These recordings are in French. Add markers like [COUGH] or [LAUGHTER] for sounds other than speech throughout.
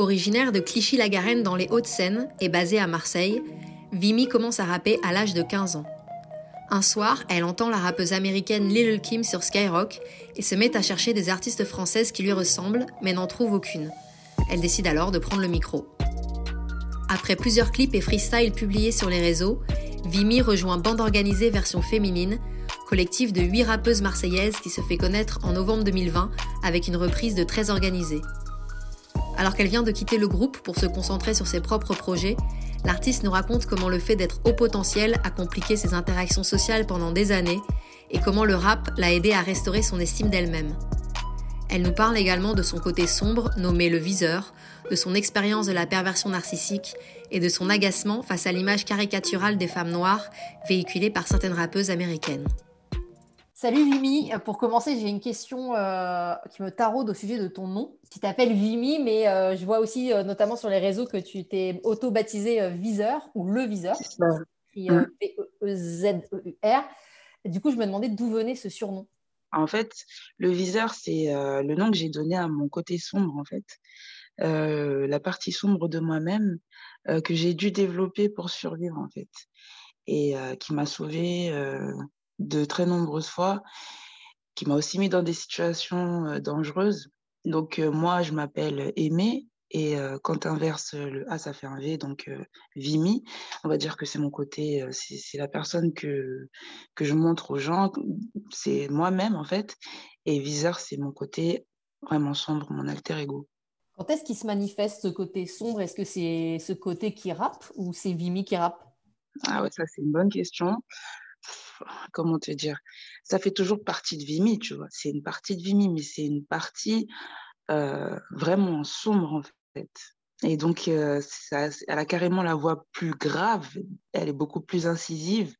Originaire de Clichy-la-Garenne dans les Hauts-de-Seine et basée à Marseille, Vimy commence à rapper à l'âge de 15 ans. Un soir, elle entend la rappeuse américaine Lil Kim sur Skyrock et se met à chercher des artistes françaises qui lui ressemblent, mais n'en trouve aucune. Elle décide alors de prendre le micro. Après plusieurs clips et freestyles publiés sur les réseaux, Vimy rejoint Bande Organisée version féminine, collectif de 8 rappeuses marseillaises qui se fait connaître en novembre 2020 avec une reprise de Très Organisée. Alors qu'elle vient de quitter le groupe pour se concentrer sur ses propres projets, l'artiste nous raconte comment le fait d'être haut potentiel a compliqué ses interactions sociales pendant des années et comment le rap l'a aidé à restaurer son estime d'elle-même. Elle nous parle également de son côté sombre, nommé le viseur, de son expérience de la perversion narcissique et de son agacement face à l'image caricaturale des femmes noires véhiculée par certaines rappeuses américaines. Salut Vimy, pour commencer j'ai une question euh, qui me taraude au sujet de ton nom. Tu t'appelles Vimy, mais euh, je vois aussi euh, notamment sur les réseaux que tu t'es auto-baptisé Viseur ou Le Viseur, P-E-Z-E-U-R. Du coup je me demandais d'où venait ce surnom. En fait, le viseur, c'est le nom que j'ai donné à mon côté sombre, en fait. la partie sombre de moi-même que j'ai dû développer pour survivre, en fait. Et qui m'a sauvée de très nombreuses fois, qui m'a aussi mis dans des situations dangereuses. Donc moi, je m'appelle Aimé, et quand tu inverses le A, ça fait un V, donc Vimi. On va dire que c'est mon côté, c'est la personne que, que je montre aux gens, c'est moi-même en fait. Et Viseur, c'est mon côté vraiment sombre, mon alter ego. Quand est-ce qu'il se manifeste ce côté sombre? Est-ce que c'est ce côté qui rappe ou c'est Vimi qui rappe? Ah ouais, ça c'est une bonne question comment te dire, ça fait toujours partie de Vimy, tu vois? C'est une partie de Vimy, mais c'est une partie euh, vraiment sombre, en fait. Et donc, euh, elle a carrément la voix plus grave, elle est beaucoup plus incisive,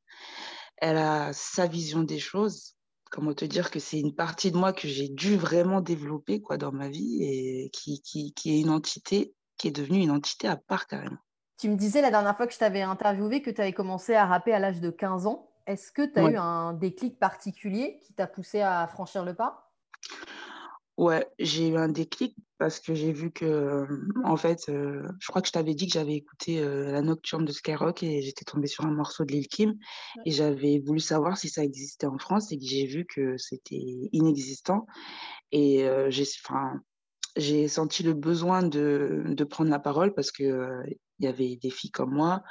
elle a sa vision des choses. Comment te dire que c'est une partie de moi que j'ai dû vraiment développer quoi, dans ma vie et qui, qui, qui est une entité, qui est devenue une entité à part carrément. Tu me disais la dernière fois que je t'avais interviewé que tu avais commencé à rapper à l'âge de 15 ans. Est-ce que tu as eu un déclic particulier qui t'a poussé à franchir le pas? Ouais, j'ai eu un déclic parce que j'ai vu que, en fait, euh, je crois que je t'avais dit que j'avais écouté euh, la nocturne de Skyrock et j'étais tombée sur un morceau de Lil Kim et j'avais voulu savoir si ça existait en France et que j'ai vu que c'était inexistant et euh, j'ai, j'ai senti le besoin de, de, prendre la parole parce que il y avait des filles comme moi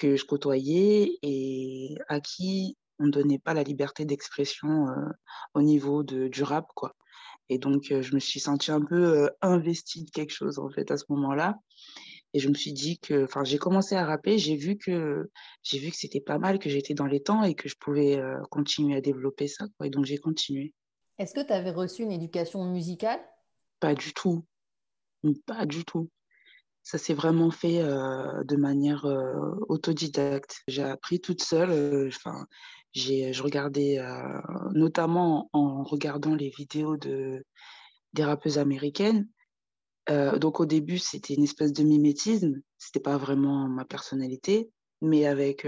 que je côtoyais et à qui on ne donnait pas la liberté d'expression au niveau de, du rap, quoi. Et donc, je me suis sentie un peu investie de quelque chose, en fait, à ce moment-là. Et je me suis dit que, enfin, j'ai commencé à rapper, j'ai vu que, j'ai vu que c'était pas mal, que j'étais dans les temps et que je pouvais continuer à développer ça, quoi. Et donc, j'ai continué. Est-ce que tu avais reçu une éducation musicale? Pas du tout. Pas du tout ça s'est vraiment fait de manière autodidacte. J'ai appris toute seule. Enfin, j'ai, je regardais notamment en regardant les vidéos de des rappeuses américaines. donc au début, c'était une espèce de mimétisme. C'était pas vraiment ma personnalité, mais avec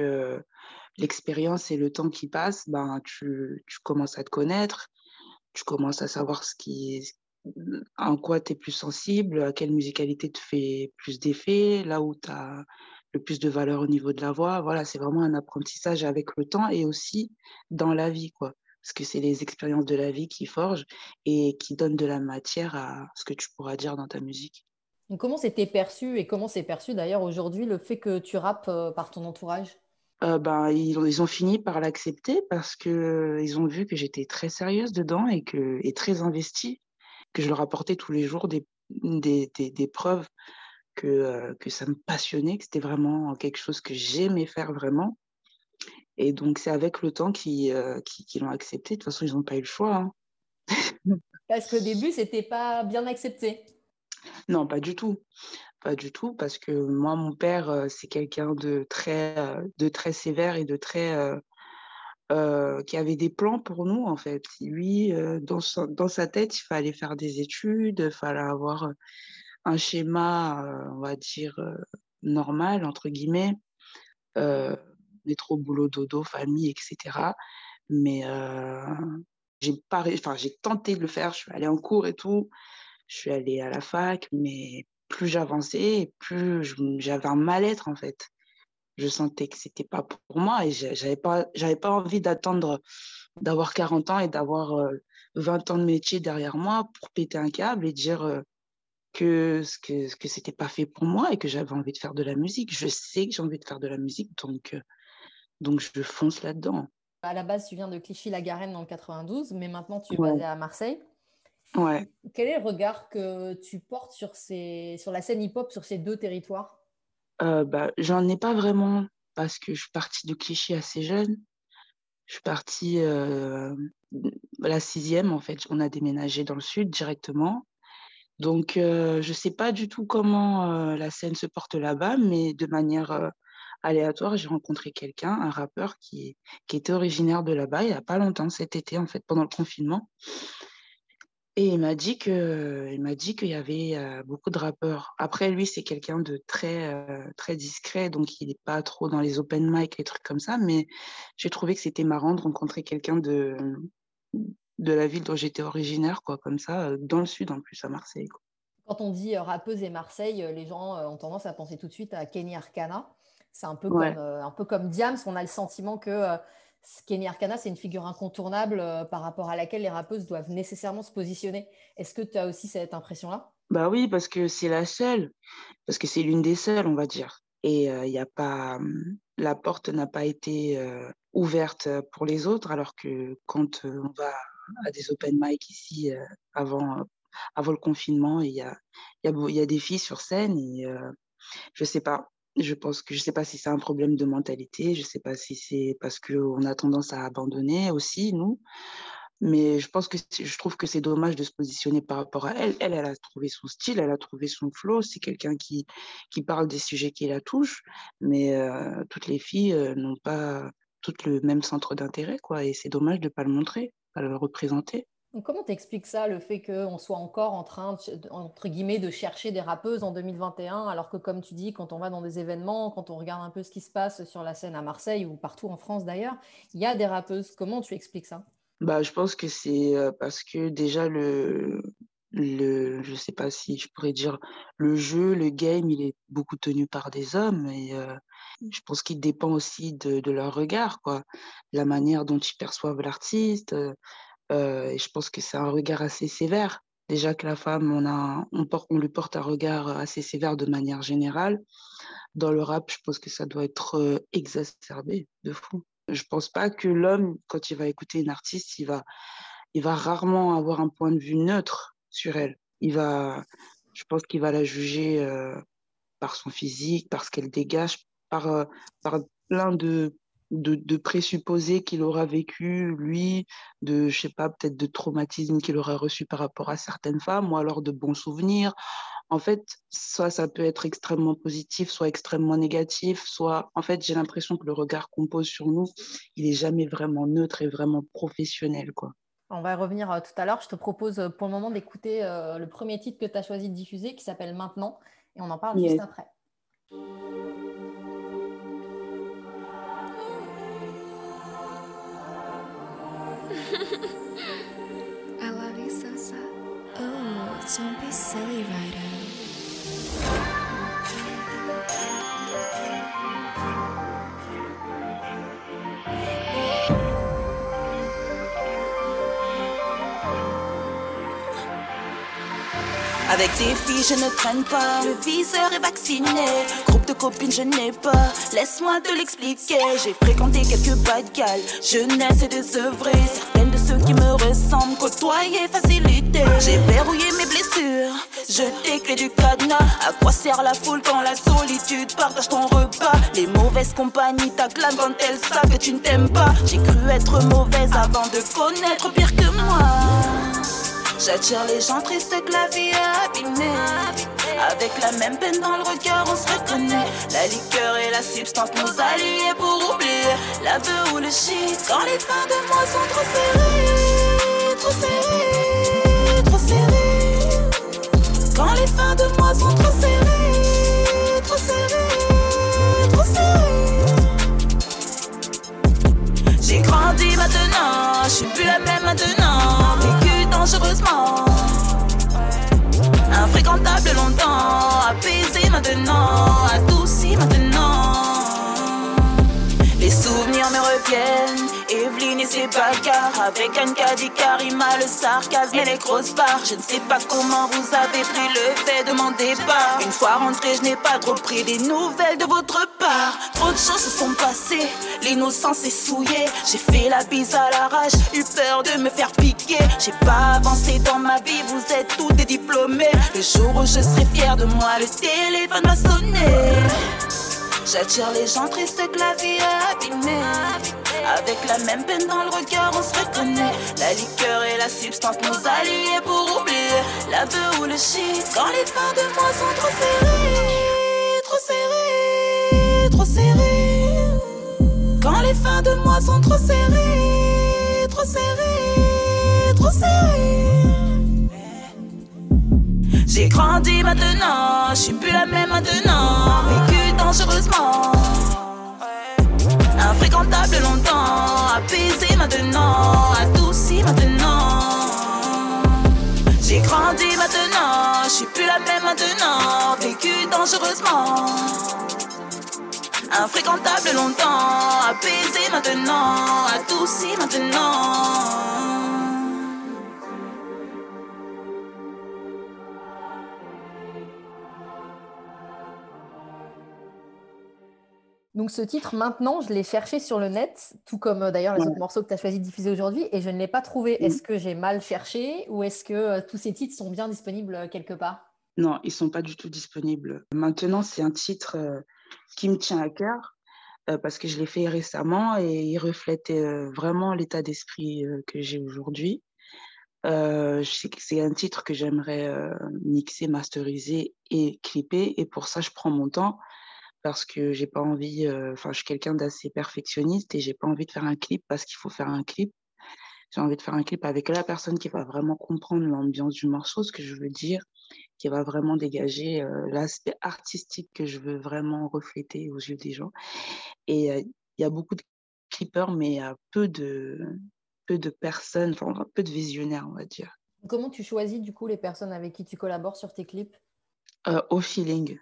l'expérience et le temps qui passe, ben tu, tu commences à te connaître, tu commences à savoir ce qui, en quoi tu es plus sensible, à quelle musicalité te fait plus d'effet, là où tu as le plus de valeur au niveau de la voix. Voilà, c'est vraiment un apprentissage avec le temps et aussi dans la vie, quoi. Parce que c'est les expériences de la vie qui forgent et qui donnent de la matière à ce que tu pourras dire dans ta musique. comment c'était perçu et comment c'est perçu d'ailleurs aujourd'hui le fait que tu rappes euh, par ton entourage? Euh, ben, ils, ont, ils ont fini par l'accepter parce qu'ils ont vu que j'étais très sérieuse dedans et, que, et très investie que je leur apportais tous les jours des, des, des, preuves que, euh, que ça me passionnait, que c'était vraiment quelque chose que j'aimais faire vraiment. Et donc, c'est avec le temps qu'ils euh, qui, l'ont accepté. De toute façon, ils n'ont pas eu le choix. Hein. [LAUGHS] parce qu'au début, c'était pas bien accepté. Non, pas du tout. Pas du tout, parce que moi, mon père, euh, c'est quelqu'un de très, de très sévère et de très euh, qui avait des plans pour nous, en fait. Lui, euh, dans, sa, tête, il fallait faire des études, il fallait avoir euh, un schéma, on va dire, normal, entre guillemets, métro, boulot, dodo, famille, etc. Mais j'ai j'ai tenté de le faire, je suis allée en cours et tout, je suis allée à la fac, mais plus j'avançais, plus j'avais un mal-être en fait. Je sentais que c'était pas pour moi et j'avais pas, j'avais pas envie d'attendre d'avoir 40 ans et d'avoir 20 ans de métier derrière moi pour péter un câble et dire que ce que, que c'était pas fait pour moi et que j'avais envie de faire de la musique. Je sais que j'ai envie de faire de la musique, donc, donc je fonce là-dedans. À la base, tu viens de Clichy-la-Garenne dans le 92, mais maintenant tu es basé à Marseille. Ouais. Quel est le regard que tu portes sur, ces, sur la scène hip-hop sur ces deux territoires? Euh, bah, J'en ai pas vraiment parce que je suis partie de Clichy assez jeune. Je suis partie euh, la sixième, en fait. On a déménagé dans le sud directement. Donc, euh, je ne sais pas du tout comment la scène se porte là-bas, mais de manière aléatoire, j'ai rencontré quelqu'un, un rappeur qui, qui était originaire de là-bas il n'y a pas longtemps, cet été, en fait, pendant le confinement. Et il m'a dit que, il m'a dit qu'il y avait euh, beaucoup de rappeurs. Après, lui, c'est quelqu'un de très, euh, très discret, donc il n'est pas trop dans les open mic, les trucs comme ça. Mais j'ai trouvé que c'était marrant de rencontrer quelqu'un de, de la ville dont j'étais originaire, quoi, comme ça, euh, dans le sud en plus, à Marseille. Quand on dit rappeuse et Marseille, les gens ont tendance à penser tout de suite à Kenny Arcana. C'est un peu comme, un peu comme Diams. On a le sentiment que Kenny Arcana, c'est une figure incontournable euh, par rapport à laquelle les rappeuses doivent nécessairement se positionner. Est-ce que tu as aussi cette impression-là? Bah oui, parce que c'est la seule, parce que c'est l'une des seules, on va dire. Et il euh, a pas, hum, la porte n'a pas été euh, ouverte pour les autres, alors que quand on va à des open mic ici avant, avant le confinement, il y a, y, a, y a des filles sur scène et je sais pas, je pense que je ne sais pas si c'est un problème de mentalité, je ne sais pas si c'est parce qu'on a tendance à abandonner aussi, nous. Mais je pense que je trouve que c'est dommage de se positionner par rapport à elle. Elle, elle a trouvé son style, elle a trouvé son flow. C'est quelqu'un qui, qui parle des sujets qui la touchent. Mais euh, toutes les filles euh, n'ont pas toutes le même centre d'intérêt, quoi. Et c'est dommage de ne pas le montrer, pas le représenter comment t'expliques ça, le fait qu'on soit encore en train, de, entre guillemets, de chercher des rappeuses en 2021, alors que comme tu dis, quand on va dans des événements, quand on regarde un peu ce qui se passe sur la scène à Marseille ou partout en France d'ailleurs, il y a des rappeuses. Comment tu expliques ça? Bah, Je pense que c'est euh, parce que déjà, le, le, je sais pas si je pourrais dire, le jeu, le game, il est beaucoup tenu par des hommes et euh, je pense qu'il dépend aussi de, leur regard, quoi. La manière dont ils perçoivent l'artiste. Euh, et je pense que c'est un regard assez sévère. Déjà que la femme, on, lui porte un regard assez sévère de manière générale. Dans le rap, je pense que ça doit être euh, exacerbé de fou. Je pense pas que l'homme, quand il va écouter une artiste, il va, rarement avoir un point de vue neutre sur elle. Il va, je pense qu'il va la juger euh, par son physique, par ce qu'elle dégage, par, par plein de, de, présupposer qu'il aura vécu, lui, de, je sais pas, peut-être de traumatisme qu'il aura reçu par rapport à certaines femmes, ou alors de bons souvenirs. En fait, soit ça peut être extrêmement positif, soit extrêmement négatif, soit, en fait, j'ai l'impression que le regard qu'on pose sur nous, il est jamais vraiment neutre et vraiment professionnel, quoi. On va revenir euh, tout à l'heure. Je te propose euh, pour le moment d'écouter euh, le premier titre que tu as choisi de diffuser qui s'appelle Maintenant et on en parle juste après. [LAUGHS] I love you so so. Oh, don't be silly, Ryder. Avec des filles, je ne traîne pas. Le viseur est vacciné. Groupe de copines, je n'ai pas. Laisse-moi te l'expliquer. J'ai fréquenté quelques bad Jeunesse et désœuvrée. Certaines de ceux qui me ressemblent, côtoyer, facilité. J'ai verrouillé mes blessures. Je clés du cadenas. À quoi sert la foule quand la solitude partage ton repas? Les mauvaises compagnies t'acclament quand elles savent que tu ne t'aimes pas. J'ai cru être mauvaise avant de connaître pire que moi. J'attire les gens tristes que la vie a abîmé. Avec la même peine dans le regard, on se reconnaît. La liqueur et la substance nous allient pour oublier la ou le shit. Quand les fins de mois sont trop serrées, trop serrées, trop serrées. Quand les fins de mois sont trop serrées, trop serrées, trop serrées. J'ai grandi maintenant, je suis plus la même maintenant Infréquentable longtemps, apaisé maintenant, adouci maintenant. Les souvenirs me reviennent avec un caddie Karima, le sarcasme et les grosses barres. Je ne sais pas comment vous avez pris le fait de mon départ. Une fois rentré, je n'ai pas trop pris des nouvelles de votre part. Trop de choses se sont passées, l'innocence est souillée. J'ai fait la bise à l'arrache, eu peur de me faire piquer. J'ai pas avancé dans ma vie, vous êtes tous des diplômés. Le jour où je serai fier de moi, le téléphone va sonner. J'attire les gens tristes que la vie a abîmé. Avec la même peine dans le regard, on se reconnaît. La liqueur et la substance nous allient pour oublier la ou le shit. Quand les fins de mois sont trop serrées, trop serrées, trop serrées. Quand les fins de mois sont trop serrées, trop serrées, trop serrées. J'ai grandi maintenant, je suis plus la même maintenant. Vécu dangereusement, infréquentable longtemps. Apaisé maintenant, adouci maintenant. J'ai grandi maintenant, je suis plus la même maintenant. Vécu dangereusement, infréquentable longtemps. Apaisé maintenant, adouci maintenant. Donc ce titre, maintenant, je l'ai cherché sur le net, tout comme euh, d'ailleurs les autres morceaux que tu as choisi de diffuser aujourd'hui, et je ne l'ai pas trouvé. Mmh. Est-ce que j'ai mal cherché ou est-ce que euh, tous ces titres sont bien disponibles euh, quelque part? Non, ils sont pas du tout disponibles. Maintenant, c'est un titre qui me tient à cœur parce que je l'ai fait récemment et il reflétait vraiment l'état d'esprit que j'ai aujourd'hui. je sais que c'est un titre que j'aimerais mixer, masteriser et clipper, et pour ça, je prends mon temps parce que j'ai pas envie, enfin, je suis quelqu'un d'assez perfectionniste et j'ai pas envie de faire un clip parce qu'il faut faire un clip. J'ai envie de faire un clip avec la personne qui va vraiment comprendre l'ambiance du morceau, ce que je veux dire, qui va vraiment dégager l'aspect artistique que je veux vraiment refléter aux yeux des gens. Et il y a beaucoup de clippers, mais peu de, peu de personnes, enfin, peu de visionnaires, on va dire. Comment tu choisis du coup les personnes avec qui tu collabores sur tes clips? Au feeling.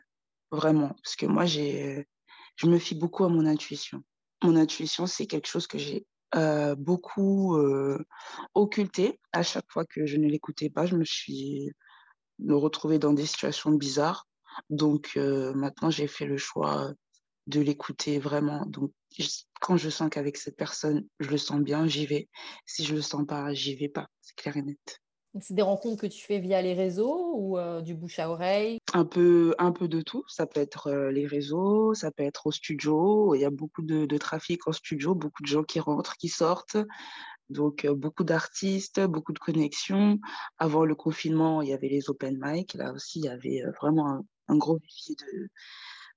Vraiment, parce que moi, j'ai, je me fie beaucoup à mon intuition. Mon intuition, c'est quelque chose que j'ai euh, beaucoup euh, occulté. À chaque fois que je ne l'écoutais pas, je me suis retrouvée dans des situations bizarres. Donc euh, maintenant, j'ai fait le choix de l'écouter vraiment. Donc quand je sens qu'avec cette personne, je le sens bien, j'y vais. Si je le sens pas, j'y vais pas. C'est clair et net. C'est des rencontres que tu fais via les réseaux ou euh, du bouche à oreille? Un peu, un peu de tout. Ça peut être euh, les réseaux, ça peut être au studio. Il y a beaucoup de, trafic en studio, beaucoup de gens qui rentrent, qui sortent. Donc, euh, beaucoup d'artistes, beaucoup de connexions. Avant le confinement, il y avait les open mic. Là aussi, il y avait vraiment un, gros vivier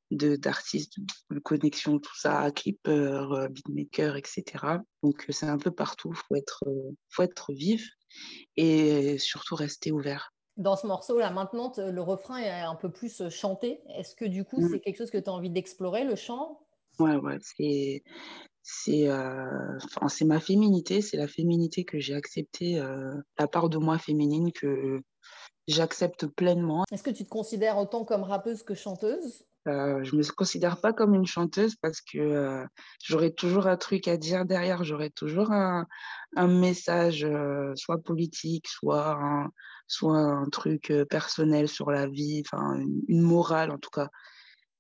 de, d'artistes, de, connexions, tout ça, clippers, beatmakers, etc. Donc c'est un peu partout, faut être, faut être vive et surtout rester ouvert. Dans ce morceau-là, maintenant, le refrain est un peu plus chanté. Est-ce que du coup, mmh. c'est quelque chose que tu as envie d'explorer, le chant? Ouais, ouais, c'est c'est euh, c'est ma féminité, c'est la féminité que j'ai acceptée, euh, la part de moi féminine que j'accepte pleinement. Est-ce que tu te considères autant comme rappeuse que chanteuse? Euh, je me considère pas comme une chanteuse parce que euh, j'aurais toujours un truc à dire derrière, j'aurais toujours un, un message, euh, soit politique, soit un, soit un truc personnel sur la vie, enfin une, une, morale en tout cas.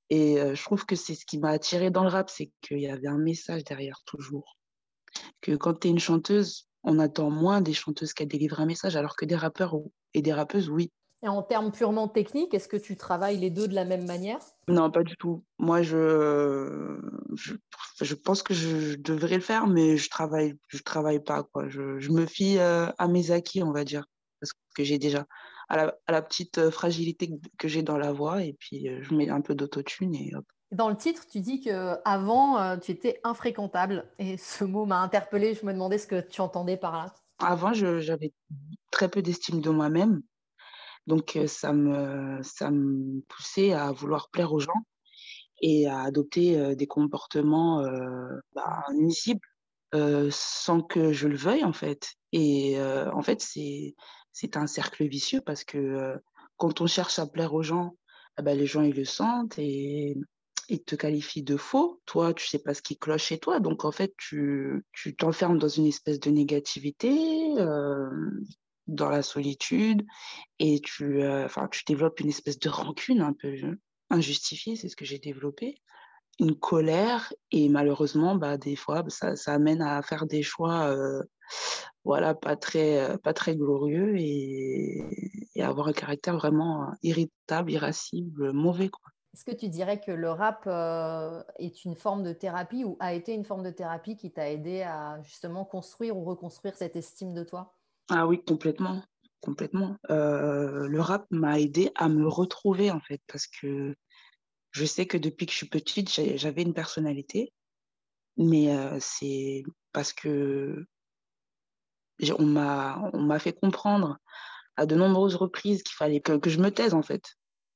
Et je trouve que c'est ce qui m'a attiré dans le rap, c'est qu'il y avait un message derrière toujours. Que quand tu es une chanteuse, on attend moins des chanteuses qu'elles délivrent un message, alors que des rappeurs et des rappeuses, oui, et en termes purement techniques, est-ce que tu travailles les deux de la même manière? Non, pas du tout. Moi, je, je, je, pense que je devrais le faire, mais je travaille, je travaille pas. Quoi. Je, je me fie euh, à mes acquis, on va dire, parce que j'ai déjà à la, à la, petite euh, fragilité que j'ai dans la voix, et puis euh, je mets un peu d'autotune et hop. Dans le titre, tu dis que avant tu étais infréquentable, et ce mot m'a interpellée. Je me demandais ce que tu entendais par là. Avant, j'avais très peu d'estime de moi-même. Donc, ça me, ça me poussait à vouloir plaire aux gens et à adopter des comportements bah, nuisibles sans que je le veuille, en fait. Et en fait, c'est, c'est un cercle vicieux parce que quand on cherche à plaire aux gens, eh ben, les gens, ils le sentent et ils te qualifient de faux. Toi, tu sais pas ce qui cloche chez toi. Donc, en fait, tu t'enfermes dans une espèce de négativité, euh, dans la solitude, et tu, euh, tu développes une espèce de rancune un peu injustifiée, c'est ce que j'ai développé. Une colère, et malheureusement, bah, des fois, ça, ça amène à faire des choix, euh, voilà, pas très, pas très glorieux et, et avoir un caractère vraiment irritable, irascible, mauvais, quoi. Est-ce que tu dirais que le rap euh, est une forme de thérapie ou a été une forme de thérapie qui t'a aidé à justement construire ou reconstruire cette estime de toi? Ah oui, complètement. Complètement. Euh, le rap m'a aidé à me retrouver en fait parce que je sais que depuis que je suis petite, j'avais une personnalité, mais euh, c'est parce que on m'a fait comprendre à de nombreuses reprises qu'il fallait que, que je me taise en fait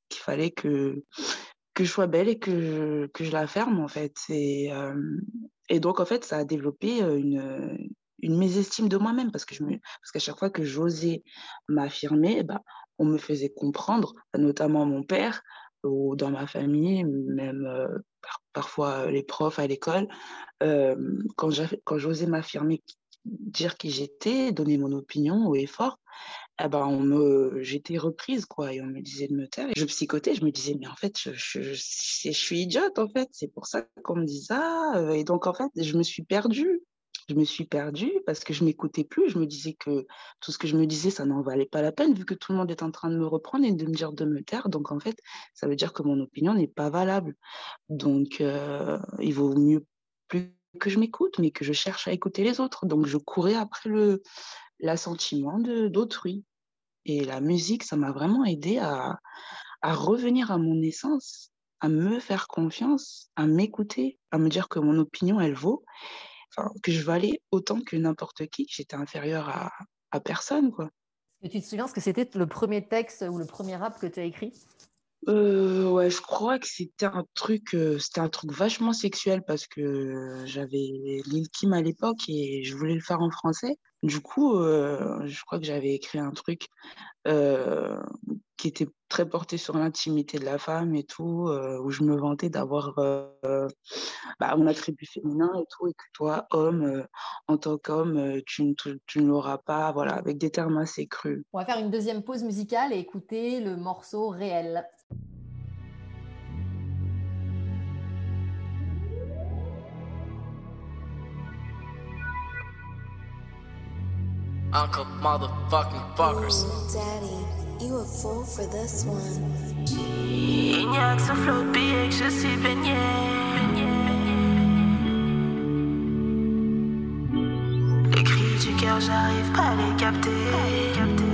qu'il fallait que, que je sois belle et que je, que je la ferme, en fait. Et, euh, et donc, en fait, ça a développé une, une mésestime de moi-même parce que je qu'à chaque fois que j'osais m'affirmer, bah, on me faisait comprendre, notamment mon père ou dans ma famille, même euh, parfois les profs à l'école, euh, quand j'osais m'affirmer, dire qui j'étais, donner mon opinion haut et eh ben, on me, j'étais reprise, quoi, et on me disait de me taire. Et je psychotais, je me disais, mais en fait, je, je, je, je suis idiote, en fait, c'est pour ça qu'on me dit ça. Et donc, en fait, je me suis perdue. Je me suis perdue parce que je m'écoutais plus. Je me disais que tout ce que je me disais, ça n'en valait pas la peine, vu que tout le monde est en train de me reprendre et de me dire de me taire. Donc, en fait, ça veut dire que mon opinion n'est pas valable. Donc, euh, il vaut mieux plus que je m'écoute, mais que je cherche à écouter les autres. Donc, je courais après le, l'assentiment d'autrui. Et la musique, ça m'a vraiment aidé à, à revenir à mon essence, à me faire confiance, à m'écouter, à me dire que mon opinion, elle vaut, enfin, que je valais autant que n'importe qui, que j'étais inférieure à, à personne. Quoi. Et tu te souviens ce que c'était le premier texte ou le premier rap que tu as écrit? Euh, ouais, je crois que c'était un truc, euh, c'était un truc vachement sexuel parce que j'avais Lil Kim à l'époque et je voulais le faire en français. Du coup, euh, je crois que j'avais écrit un truc euh, qui était très porté sur l'intimité de la femme et tout, euh, où je me vantais d'avoir bah, mon attribut féminin et tout, et que toi, homme, en tant qu'homme, tu, ne l'auras pas, voilà, avec des termes assez crus. On va faire une deuxième pause musicale et écouter le morceau réel. Uncle motherfucking fuckers. Ooh, Daddy, you a fool for this one. Il n'y a que ce flow et que je suis baigné. Les cris du cœur, j'arrive pas à les capter. Tout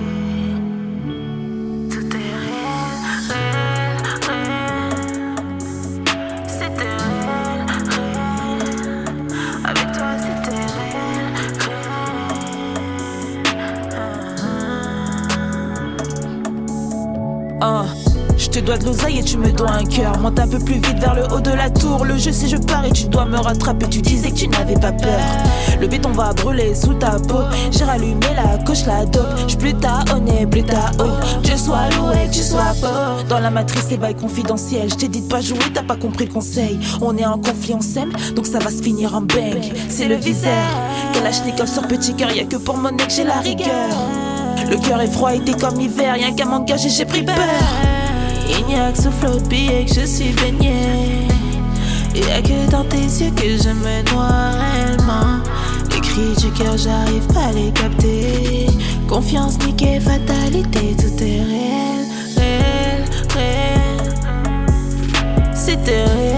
je te dois de l'oseille et tu me dois un cœur. Monte un peu plus vite vers le haut de la tour. Le jeu, c'est je pars et tu dois me rattraper. Tu disais que tu n'avais pas peur. Le béton va brûler sous ta peau. J'ai rallumé la coche, la dope. Je plus ta honnête, plus ta haut. Dieu soit loué, que tu sois fort. Dans la matrice, les bails confidentiels. Je t'ai dit de pas jouer, t'as pas compris le conseil. On est en conflit, on s'aime, donc ça va se finir en bang. C'est le viseur. Kalachnikov sur petit cœur, y a que pour mon nez que j'ai la rigueur. Le cœur est froid, été comme l'hiver. Y'a qu'à m'engager, j'ai pris peur. Il n'y a que flow de billets que je suis baigné. Il n'y a que dans tes yeux que je me noie réellement. Les cris du cœur, j'arrive pas à les capter. Confiance, niquée, fatalité, tout est réel, réel, réel. C'était réel.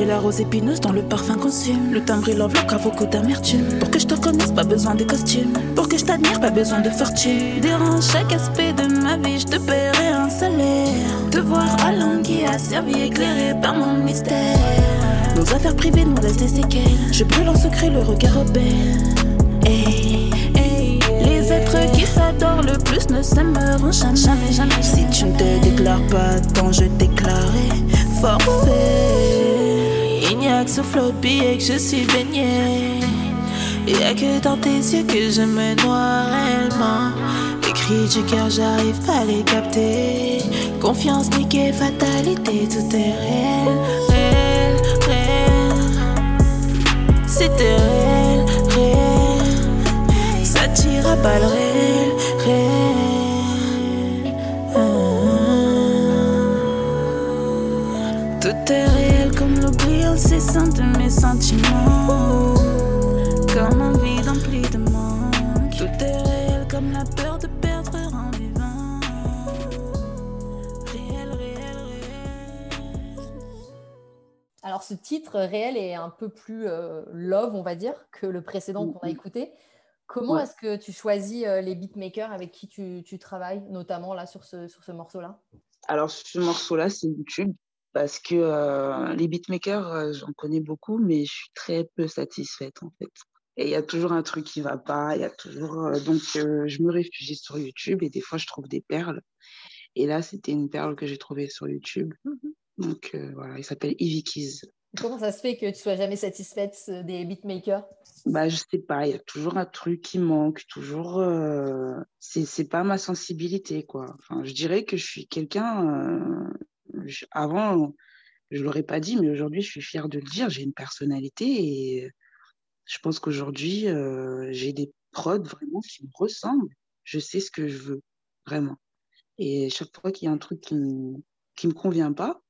J'ai la rose épineuse dans le parfum consume. Le timbre et l'enveloppe à beaucoup d'amertume. Pour que je te connaisse, pas besoin de costume. Pour que je t'admire, pas besoin de fortune. Dérange chaque aspect de ma vie, je te paierai un salaire. Te voir à qui a servi éclairé par mon mystère. Nos affaires privées nous laissent des séquelles. Je brûle en secret le regard rebelle. Hey, hey, les êtres qui s'adorent le plus ne s'aimeront jamais. jamais, jamais. Si tu ne te déclares pas, tant je déclarerai forfait. Il n'y a que et que je suis baigné. Il n'y a que dans tes yeux que je me noie réellement. Les cris du cœur, j'arrive pas à les capter. Confiance niquée, fatalité, tout est réel, réel, réel. C'était réel, réel. Ça tire à balles incessant de mes sentiments. Comme un vide empli de manque. Tout est réel comme la peur de perdre en vivant. Réel, réel, réel. Alors ce titre réel est un peu plus euh, love, on va dire, que le précédent qu'on a écouté. Comment Ouais. est-ce que tu choisis euh, les beatmakers avec qui tu, tu travailles, notamment là sur ce, sur ce morceau-là? Alors, ce morceau-là, c'est YouTube. Parce que euh, les beatmakers, j'en connais beaucoup, mais je suis très peu satisfaite, en fait. Et il y a toujours un truc qui va pas, il y a toujours... euh, donc, euh, je me réfugie sur YouTube et des fois, je trouve des perles. Et là, c'était une perle que j'ai trouvée sur YouTube. Donc, euh, voilà, il s'appelle Ivy Keys. Comment ça se fait que tu sois jamais satisfaite des beatmakers? Bah, je sais pas, il y a toujours un truc qui manque, toujours. c'est, c'est pas ma sensibilité, quoi. Enfin, je dirais que je suis quelqu'un. Je- avant, je l'aurais pas dit, mais aujourd'hui, je suis fière de le dire. J'ai une personnalité et je pense qu'aujourd'hui, euh, j'ai des prods vraiment qui me ressemblent. Je sais ce que je veux, vraiment. Et chaque fois qu'il y a un truc qui me, qui me convient pas,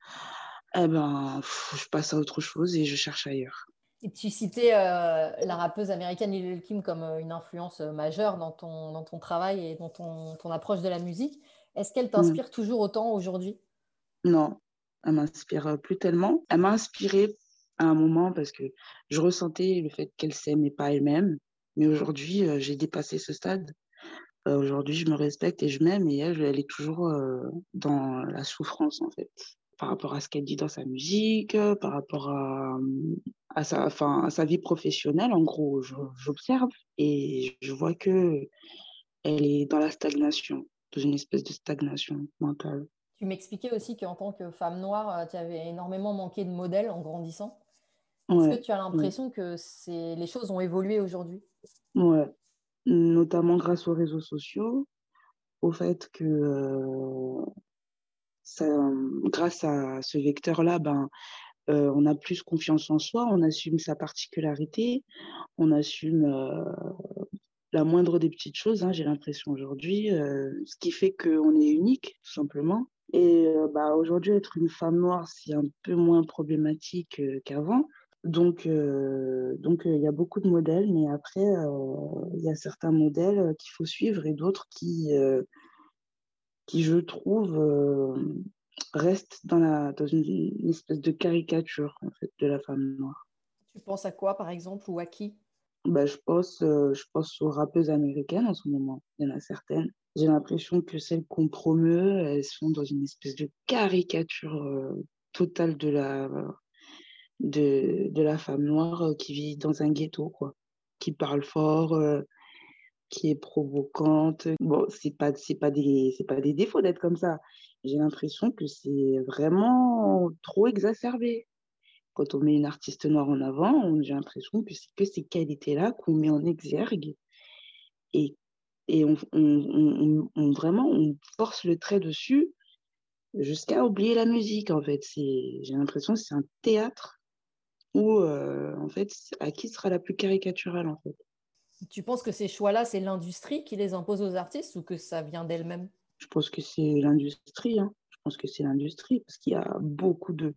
eh ben, je passe à autre chose et je cherche ailleurs. Et tu citais euh, la rappeuse américaine Lil Kim comme euh, une influence majeure dans ton, dans ton travail et dans ton, ton approche de la musique. Est-ce qu'elle t'inspire toujours autant aujourd'hui? Non, elle m'inspire euh, plus tellement. Elle m'a inspirée à un moment parce que je ressentais le fait qu'elle s'aimait pas elle-même. Mais aujourd'hui, euh, j'ai dépassé ce stade. Euh, aujourd'hui, je me respecte et je m'aime et elle, elle est toujours dans la souffrance en fait. Par rapport à ce qu'elle dit dans sa musique, par rapport à, sa, à sa vie professionnelle, en gros, j'observe et je vois que elle est dans la stagnation, dans une espèce de stagnation mentale. Tu m'expliquais aussi qu'en tant que femme noire, euh, tu avais énormément manqué de modèles en grandissant. Est-ce Ouais. que tu as l'impression que c'est... les choses ont évolué aujourd'hui? Ouais, notamment grâce aux réseaux sociaux, au fait que euh, ça, grâce à ce vecteur-là, ben, euh, on a plus confiance en soi, on assume sa particularité, on assume euh, la moindre des petites choses, hein, j'ai l'impression aujourd'hui, ce qui fait qu'on est unique, tout simplement. Et euh, bah, aujourd'hui, être une femme noire, c'est un peu moins problématique euh, qu'avant. Donc, euh, donc il y a beaucoup de modèles, mais après, il y a certains modèles qu'il faut suivre et d'autres qui, qui, je trouve, restent dans, la, dans une, une espèce de caricature en fait, de la femme noire. Tu penses à quoi, par exemple, ou à qui? Bah, je pense, je pense aux rappeuses américaines en ce moment. Il y en a certaines. J'ai l'impression que celles qu'on promeut, elles sont dans une espèce de caricature euh, totale de la, de, la femme noire euh, qui vit dans un ghetto, quoi. Qui parle fort, euh, qui est provocante. Bon, c'est pas, c'est pas des, pas des défauts d'être comme ça. J'ai l'impression que c'est vraiment trop exacerbé. Quand on met une artiste noire en avant, j'ai l'impression que c'est que ces qualités-là qu'on met en exergue et, et on, on, on- on- on- vraiment on force le trait dessus jusqu'à oublier la musique en fait. C'est, j'ai l'impression que c'est un théâtre où euh, en fait à qui sera la plus caricaturale en fait. Tu penses que ces choix-là, c'est l'industrie qui les impose aux artistes ou que ça vient d'elle-même? Je pense que c'est l'industrie. hein. Je pense que c'est l'industrie parce qu'il y a beaucoup de,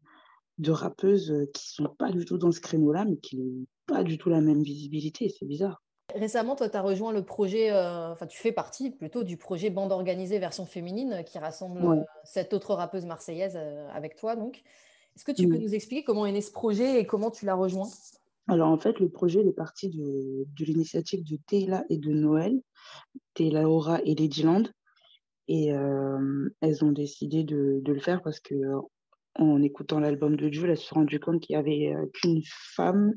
de rappeuses qui sont pas du tout dans ce créneau-là, mais qui n'ont pas du tout la même visibilité. C'est bizarre. Récemment, toi, tu as rejoint le projet, euh, enfin, tu fais partie plutôt du projet Bande Organisée version féminine euh, qui rassemble Ouais. euh, cette autre rappeuse marseillaise euh, avec toi. Donc, est-ce que tu peux nous expliquer comment est né ce projet et comment tu l'as rejoint? Alors en fait, le projet est parti de, de l'initiative de Tayla et de Noël, Tayla Aura et Ladyland. Et euh, elles ont décidé de, de le faire parce que en écoutant l'album de Jules, elle s'est rendue compte qu'il n'y avait qu'une femme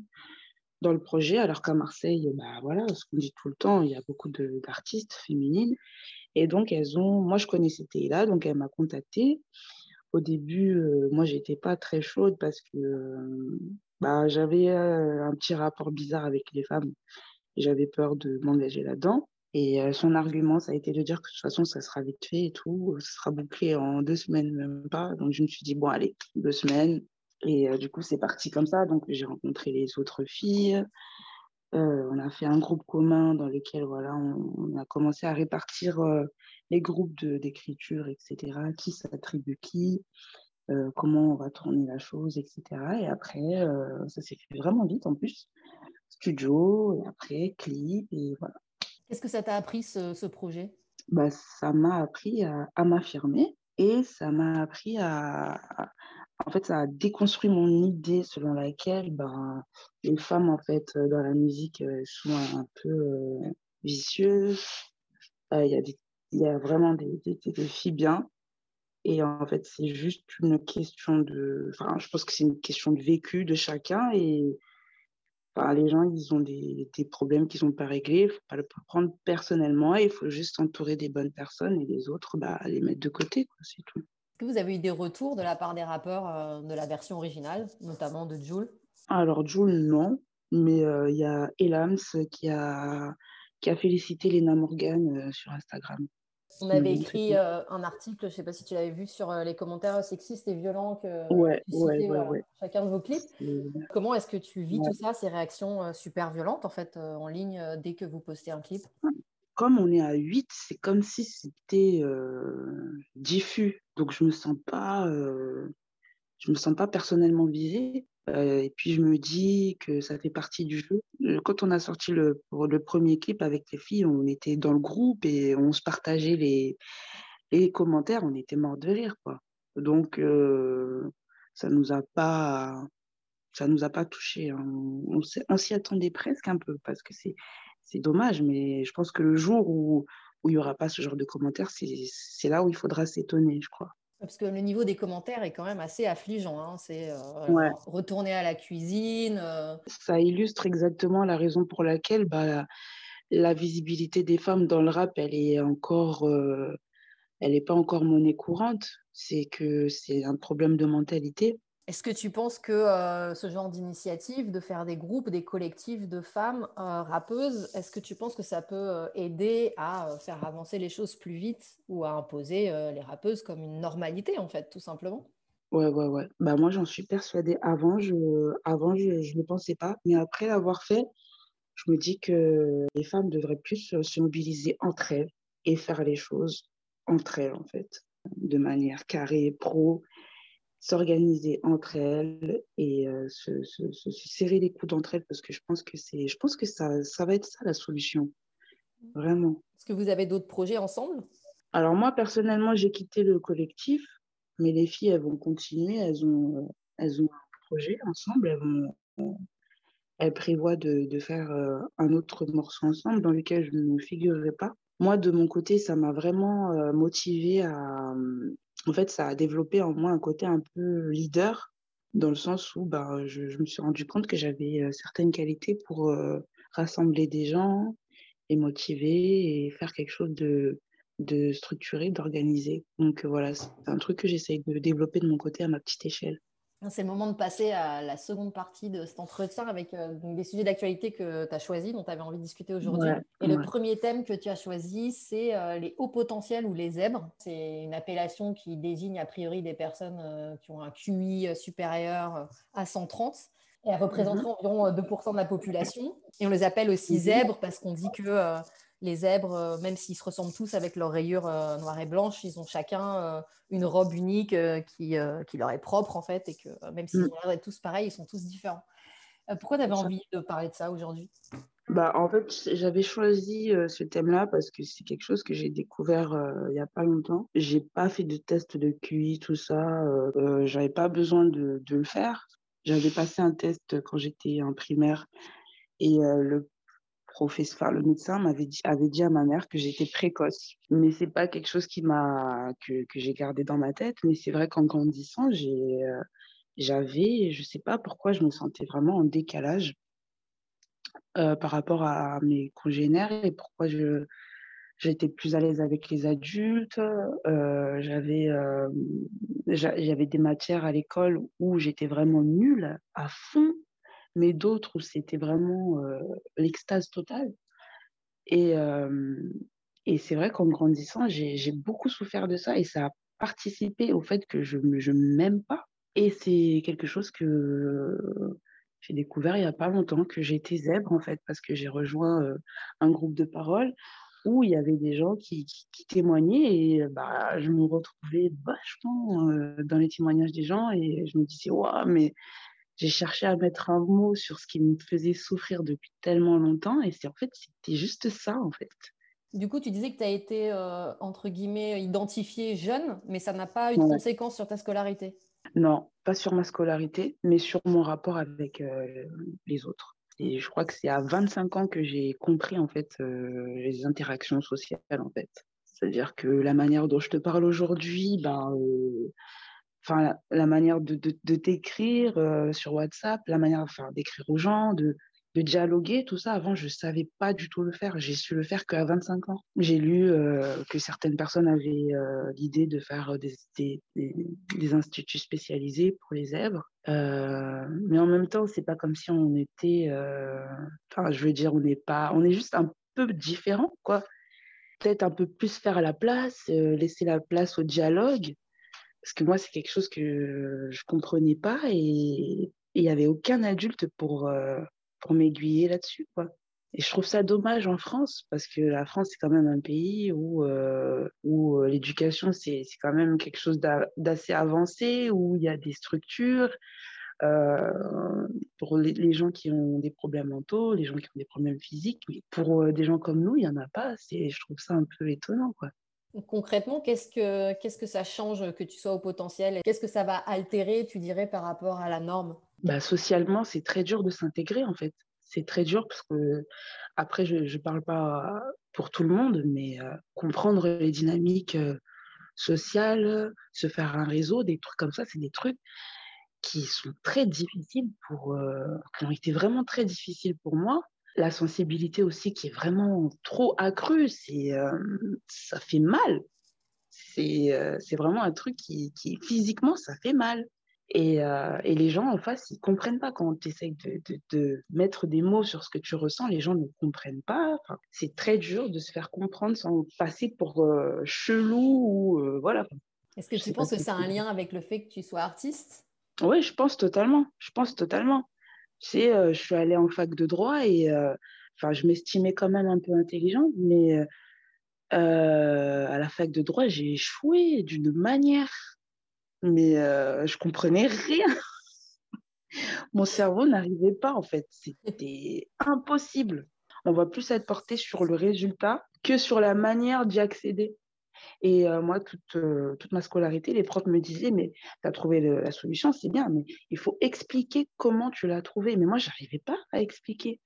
dans le projet, alors qu'à Marseille, bah voilà, ce qu'on dit tout le temps, il y a beaucoup d'artistes féminines. Et donc, elles ont, moi, je connaissais Théla, donc elle m'a contactée. Au début, moi, j'étais pas très chaude parce que bah, j'avais un petit rapport bizarre avec les femmes. J'avais peur de m'engager là-dedans. Et son argument, ça a été de dire que de toute façon, ça sera vite fait et tout. Ça sera bouclé en deux semaines, même pas. Donc, je me suis dit, bon, allez, deux semaines. Et du coup, c'est parti comme ça. Donc, j'ai rencontré les autres filles. on a fait un groupe commun dans lequel voilà, on, a commencé à répartir les groupes d'écriture, etc. Qui s'attribue qui, comment on va tourner la chose, etc. Et après, ça s'est fait vraiment vite en plus. Studio, et après clip, et voilà. Qu'est-ce que ça t'a appris ce, projet? Bah, Ça m'a appris à, m'affirmer et ça m'a appris à, En fait, ça a déconstruit mon idée selon laquelle ben, les femmes, en fait, dans la musique, sont un peu euh, vicieuses. Euh, il y, a vraiment des, filles bien. Et en fait, c'est juste une question de. Enfin, je pense que c'est une question de vécu de chacun. Et les gens, ils ont des, problèmes qui ne sont pas réglés. Il ne faut pas le prendre personnellement. Il faut juste s'entourer des bonnes personnes et les autres, bah, les mettre de côté. C'est tout. Est-ce que vous avez eu des retours de la part des rappeurs euh, de la version originale, notamment de Jules Alors, Jules, non. Mais euh, il y a Elams qui a, qui a félicité Lena Morgan euh, sur Instagram. On avait écrit euh, un article, je ne sais pas si tu l'avais vu, sur les commentaires sexistes et violents que ouais, tu ouais, chacun de vos clips. Comment est-ce que tu vis tout ça, ces réactions super violentes en fait en ligne dès que vous postez un clip? Comme on est à 8, c'est comme si c'était diffus. Donc je me sens pas, je me sens pas personnellement visée. Euh, et puis je me dis que ça fait partie du jeu. Euh, quand on a sorti le, premier clip avec les filles, on était dans le groupe et on se partageait les, commentaires, on était mort de rire. Quoi. Donc euh, ça nous a pas ça nous a pas touché. Hein. On, on s'y attendait presque un peu parce que c'est c'est dommage, mais je pense que le jour où où il n'y aura pas ce genre de commentaires, c'est là où il faudra s'étonner, je crois. Parce que le niveau des commentaires est quand même assez affligeant. Hein. C'est euh, retourner à la cuisine. Euh. Ça illustre exactement la raison pour laquelle bah, la, visibilité des femmes dans le rap, elle est encore, euh, elle n'est pas encore monnaie courante. C'est que c'est un problème de mentalité. Est-ce que tu penses que euh, ce genre d'initiative, de faire des groupes, des collectifs de femmes euh, rappeuses, est-ce que tu penses que ça peut euh, aider à faire avancer les choses plus vite ou à imposer les rappeuses comme une normalité, en fait, tout simplement? Ouais, ouais, ouais. Bah, moi, j'en suis persuadée. Avant, je avant, je, ne pensais pas. Mais après l'avoir fait, je me dis que les femmes devraient plus se mobiliser entre elles et faire les choses entre elles, en fait, de manière carrée, pro s'organiser entre elles et euh, se, se, serrer les coudes entre elles parce que je pense que c'est je pense que ça, ça va être ça la solution. Vraiment. Est-ce que vous avez d'autres projets ensemble? Alors moi personnellement j'ai quitté le collectif mais les filles elles vont continuer elles ont elles ont un projet ensemble elles vont elles prévoient de, de faire euh, un autre morceau ensemble dans lequel je ne figurerai pas moi de mon côté ça m'a vraiment euh, motivée à en fait, ça a développé en moi un côté un peu leader, dans le sens où bah, je, me suis rendu compte que j'avais euh, certaines qualités pour euh, rassembler des gens et motiver et faire quelque chose de, de structuré, d'organisé. Donc voilà, c'est un truc que j'essaye de développer de mon côté à ma petite échelle. C'est le moment de passer à la seconde partie de cet entretien avec euh, des sujets d'actualité que tu as choisis, dont tu avais envie de discuter aujourd'hui. et le premier thème que tu as choisi, c'est euh, les hauts potentiels ou les zèbres. C'est une appellation qui désigne a priori des personnes euh, qui ont un QI supérieur à 130. Et elles représenteraient mhm. environ 2% de la population. Et on les appelle aussi mhm. zèbres parce qu'on dit que les zèbres, euh, même s'ils se ressemblent tous avec leurs rayures euh, noires et blanches, ils ont chacun euh, une robe unique qui, qui, leur est propre en fait, et que même s'ils sont mm. tous pareils, ils sont tous différents. pourquoi tu avais envie de parler de ça aujourd'hui? Bah, en fait, j'avais choisi ce thème-là parce que c'est quelque chose que j'ai découvert il n'y a pas longtemps. J'ai pas fait de test de QI, tout ça. Euh, j'avais pas besoin de, de le faire. J'avais passé un test quand j'étais en primaire et le professeur, le médecin m'avait dit, avait dit à ma mère que j'étais précoce. Mais c'est pas quelque chose m'a que, j'ai gardé dans ma tête. Mais c'est vrai qu'en grandissant, euh, j'avais, je sais pas pourquoi, je me sentais vraiment en décalage euh, par rapport à mes congénères et pourquoi je j'étais plus à l'aise avec les adultes. Euh, j'avais j'avais des matières à l'école où j'étais vraiment nulle à fond mais d'autres où c'était vraiment l'extase totale. Et, et c'est vrai qu'en grandissant, j'ai beaucoup souffert de ça et ça a participé au fait que je ne m'aime pas. Et c'est quelque chose que j'ai découvert il n'y a pas longtemps, que j'étais zèbre en fait, parce que j'ai rejoint un groupe de parole où il y avait des gens qui, qui, témoignaient et bah, je me retrouvais vachement dans les témoignages des gens et je me disais, waouh, mais j'ai cherché à mettre un mot sur ce qui me faisait souffrir depuis tellement longtemps et c'est en fait c'était juste ça en fait. Du coup, tu disais que tu as été euh, entre guillemets identifié jeune, mais ça n'a pas eu de conséquences sur ta scolarité. Non, pas sur ma scolarité, mais sur mon rapport avec euh, les autres. Et je crois que c'est à 25 ans que j'ai compris en fait euh, les interactions sociales en fait. C'est-à-dire que la manière dont je te parle aujourd'hui, ben enfin la, manière de, de, t'écrire euh, sur WhatsApp, la manière enfin, d'écrire aux gens, de, de, dialoguer, tout ça. Avant, je savais pas du tout le faire. J'ai su le faire qu'à 25 ans. J'ai lu euh, que certaines personnes avaient euh, l'idée de faire des, des, des, instituts spécialisés pour les zèbres. mais en même temps, c'est pas comme si on était, enfin, je veux dire, on n'est pas, on est juste un peu différent, quoi. Peut-être un peu plus faire la place, laisser la place au dialogue. Parce que moi, c'est quelque chose que je comprenais pas et il n'y avait aucun adulte pour, euh, pour m'aiguiller là-dessus. Quoi. Et je trouve ça dommage en France, parce que la France, c'est quand même un pays où, euh, où euh, l'éducation, c'est quand même quelque chose d'assez avancé, où il y a des structures. pour les, gens qui ont des problèmes mentaux, les gens qui ont des problèmes physiques, mais pour des gens comme nous, il n'y en a pas. Je trouve ça un peu étonnant. Quoi. Concrètement, qu'est-ce que, qu'est-ce que ça change que tu sois au potentiel Qu'est-ce que ça va altérer, tu dirais, par rapport à la norme? Bah, Socialement, c'est très dur de s'intégrer, en fait. C'est très dur parce que, après, je ne parle pas pour tout le monde, mais euh, comprendre les dynamiques euh, sociales, se faire un réseau, des trucs comme ça, c'est des trucs qui sont très difficiles pour, euh, qui ont été vraiment très difficiles pour moi la sensibilité aussi qui est vraiment trop accrue, c'est, euh, ça fait mal. C'est, euh, c'est vraiment un truc qui, qui, physiquement, ça fait mal. Et, euh, et, les gens en face, ils comprennent pas quand tu essayes de, de, de, mettre des mots sur ce que tu ressens, les gens ne comprennent pas. Enfin, c'est très dur de se faire comprendre sans passer pour chelou ou voilà. Est-ce que tu penses que c'est un lien avec le fait que tu sois artiste? Oui, je pense totalement. Je pense totalement. Euh, je suis allée en fac de droit et euh, je m'estimais quand même un peu intelligente, mais euh, à la fac de droit, j'ai échoué d'une manière, mais je comprenais rien. [LAUGHS] Mon cerveau n'arrivait pas, en fait. C'était impossible. On va plus être porté sur le résultat que sur la manière d'y accéder. Et euh, moi, toute, euh, toute ma scolarité, les profs me disaient, mais tu as trouvé la solution, c'est bien, mais il faut expliquer comment tu l'as trouvé. Mais moi, je n'arrivais pas à expliquer.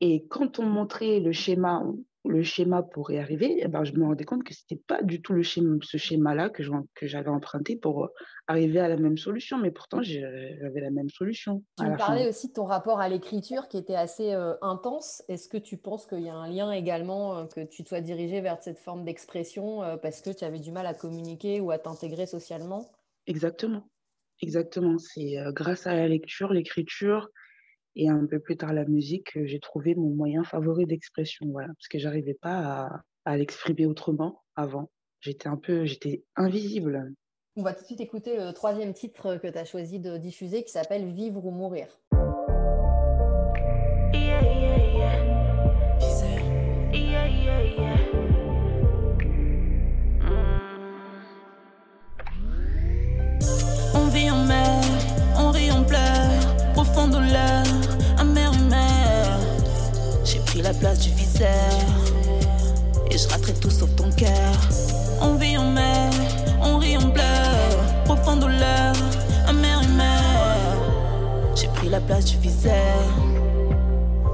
Et quand on montrait le schéma, le schéma pour y arriver, eh ben, je me rendais compte que ce n'était pas du tout le schéma, ce schéma-là que, j'avais emprunté pour euh, arriver à la même solution, mais pourtant j'avais la même solution. Tu me parlais aussi de ton rapport à l'écriture qui était assez euh, intense. Est-ce que tu penses qu'il y a un lien également, euh, que tu sois dirigé vers cette forme d'expression parce que tu avais du mal à communiquer ou à t'intégrer socialement? Exactement. Exactement. C'est grâce à la lecture, l'écriture, et un peu plus tard la musique, j'ai trouvé mon moyen favori d'expression, voilà, parce que j'arrivais pas à, à l'exprimer autrement avant. J'étais un peu, j'étais invisible. On va tout de suite écouter le troisième titre que tu as choisi de diffuser qui s'appelle Vivre ou mourir. Place du viseur. Et je raterai tout sauf ton cœur. On vit, on meurt, on rit, on pleure. Profonde douleur, amère humeur. J'ai pris la place du viseur.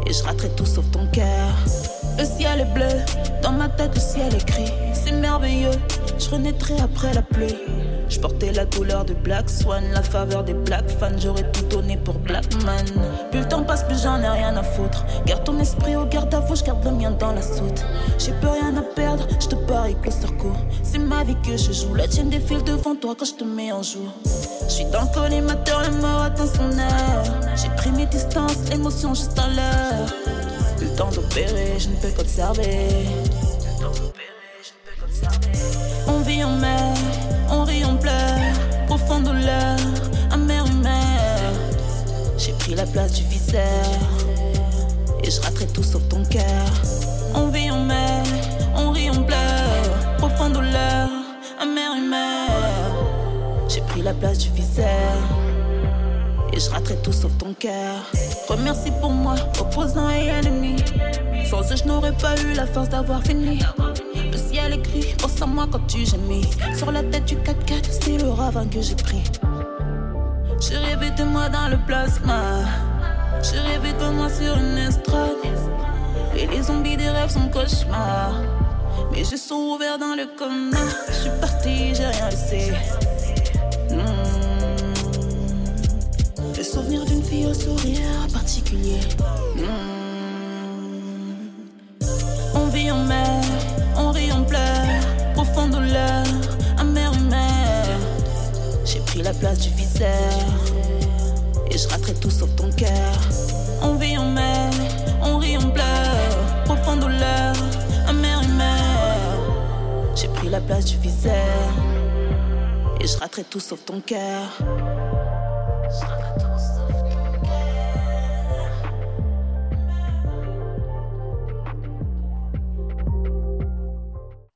Et Et je raterai tout sauf ton cœur. Le ciel est bleu, dans ma tête le ciel est gris. C'est merveilleux, je renaîtrai après la pluie. Je portais la douleur de Black Swan, la faveur des Black fans, j'aurais tout donné pour Blackman. Plus le temps passe, plus j'en ai rien à foutre. Garde ton esprit au garde à vous, je garde le mien dans la soute. J'ai plus rien à perdre, je te parie que sur court. C'est ma vie que je joue, la tienne défile devant toi quand je te mets en joue. Je suis dans le collimateur, le mort attend son heure. J'ai pris mes distances, l'émotion juste à l'heure. Le temps d'opérer, je ne peux qu'observer. Douleur, amère humeur. J'ai pris la place du viseur. Et je raterai tout sauf ton cœur. On vit en mer, on rit, on pleure. Profonde douleur, amère humeur. J'ai pris la place du viseur. Et je raterai tout sauf ton cœur. Remercie pour moi, opposant et ennemi. Sans eux, je n'aurais pas eu la force d'avoir fini. Le ciel est gris, pense à moi quand tu gémis. Sur la tête du 4x4, c'est le ravin que j'ai pris. J'ai rêvé de moi dans le plasma. J'ai rêvé de moi sur une estrade. Et les zombies des rêves sont cauchemars. Mes yeux sont ouverts dans le coma. Je suis parti, j'ai rien laissé. Hmm. Le souvenir d'une fille au sourire particulier. Hmm. La place du viseur. Et je raterai tout sauf ton cœur. On vit en mer, on rit, on pleure. Profonde douleur, amère humeur. J'ai pris la place du viseur. Et je raterai tout sauf ton cœur.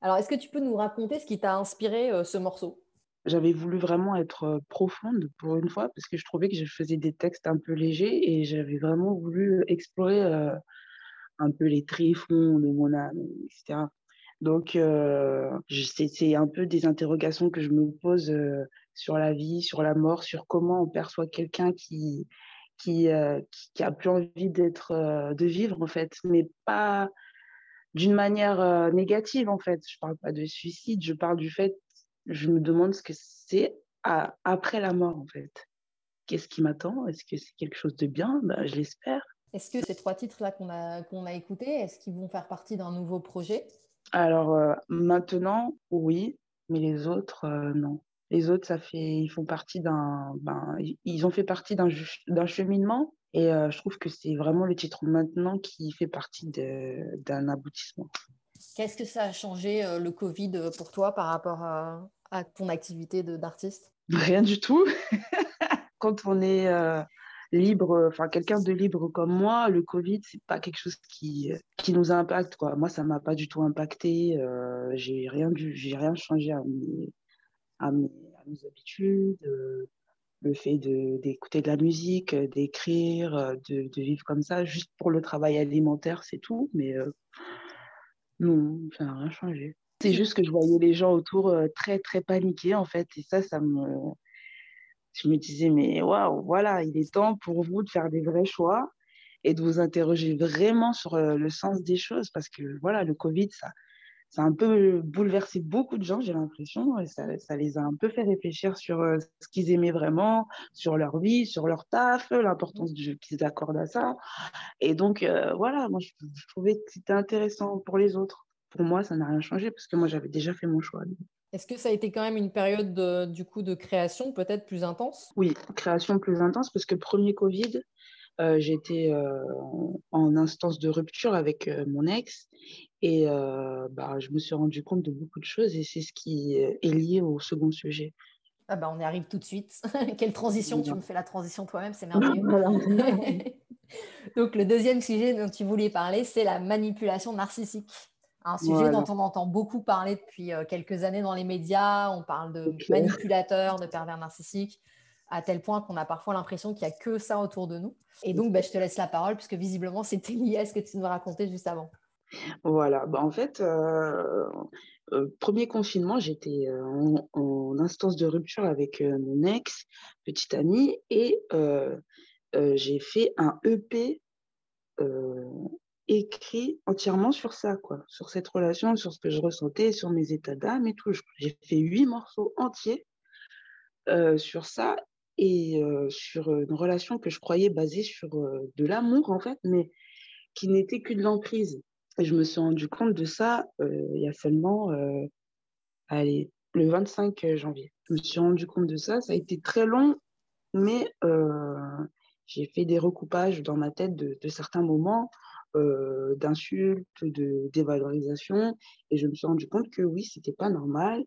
Alors, est-ce que tu peux nous raconter ce qui t'a inspiré euh, ce morceau? J'avais voulu vraiment être profonde pour une fois parce que je trouvais que je faisais des textes un peu légers et j'avais vraiment voulu explorer un peu les tréfonds de mon âme, etc. Donc, c'est un peu des interrogations que je me pose sur la vie, sur la mort, sur comment on perçoit quelqu'un qui, qui, qui, qui a plus envie d'être, de vivre, en fait, mais pas d'une manière négative, en fait. Je parle pas de suicide, je parle du fait, je me demande ce que c'est après la mort, en fait. Qu'est-ce qui m'attend? Est-ce que c'est quelque chose de bien? Ben, je l'espère. Est-ce que ces trois titres-là qu'on a, qu'on a écoutés, est-ce qu'ils vont faire partie d'un nouveau projet? Alors euh, maintenant, oui, mais les autres, euh, non. Les autres, ça fait, ils font partie d'un, ben, ils- ont fait partie d'un cheminement et euh, je trouve que c'est vraiment le titre maintenant qui fait partie de- d'un aboutissement. Qu'est-ce que ça a changé, euh, le Covid, pour toi par rapport à, à ton activité de- d'artiste? Rien du tout. [LAUGHS] Quand on est euh, libre, enfin quelqu'un de libre comme moi, le Covid, c'est pas quelque chose qui, qui nous impacte, quoi. Moi, ça m'a pas du tout impacté. euh, j'ai rien rien changé à mes, à mes, habitudes. euh, le fait de, d'écouter de la musique, d'écrire, de, de vivre comme ça, juste pour le travail alimentaire, c'est tout. Mais non, ça n'a rien changé. C'est juste que je voyais les gens autour euh, très, très paniqués, en fait. Et ça, ça me, je me disais, mais waouh, voilà, il est temps pour vous de faire des vrais choix et de vous interroger vraiment sur euh, le sens des choses parce que voilà, le Covid, ça, ça a un peu bouleversé beaucoup de gens, j'ai l'impression, et ça, ça les a un peu fait réfléchir sur euh, ce qu'ils aimaient vraiment, sur leur vie, sur leur taf, l'importance qu'ils accordent à ça. Et donc, voilà, moi, je, je trouvais que c'était intéressant pour les autres. Pour moi, ça n'a rien changé parce que moi, j'avais déjà fait mon choix. Est-ce que ça a été quand même une période de- du coup de création peut-être plus intense? Oui, création plus intense parce que premier Covid, euh, j'étais euh, en, instance de rupture avec euh, mon ex et euh, bah, je me suis rendu compte de beaucoup de choses et c'est ce qui est lié au second sujet. Ah bah on y arrive tout de suite. [LAUGHS] Quelle transition, tu me fais la transition toi-même, c'est [LAUGHS] merveilleux. [LAUGHS] Donc le deuxième sujet dont tu voulais parler, c'est la manipulation narcissique. Un sujet Voilà. dont on entend beaucoup parler depuis euh, quelques années dans les médias. On parle de manipulateurs, de pervers narcissiques, à tel point qu'on a parfois l'impression qu'il n'y a que ça autour de nous. Et donc, bah, je te laisse la parole, puisque visiblement, [LAUGHS] c'était lié à ce que tu nous racontais juste avant. Voilà, bah, en fait, euh, euh, premier confinement, j'étais euh, en, en instance de rupture avec mon ex, petite amie, et j'ai fait un EP écrit entièrement sur ça, quoi, sur cette relation, sur ce que je ressentais, sur mes états d'âme et tout. J'ai fait huit morceaux entiers sur ça et sur une relation que je croyais basée sur de l'amour, en fait, mais qui n'était que de l'emprise. Et je me suis rendu compte de ça il y a seulement, allez, le 25 janvier. Je me suis rendu compte de ça. Ça a été très long, mais j'ai fait des recoupages dans ma tête de, certains moments d'insultes, de dévalorisation, et je me suis rendu compte que oui, c'était pas normal.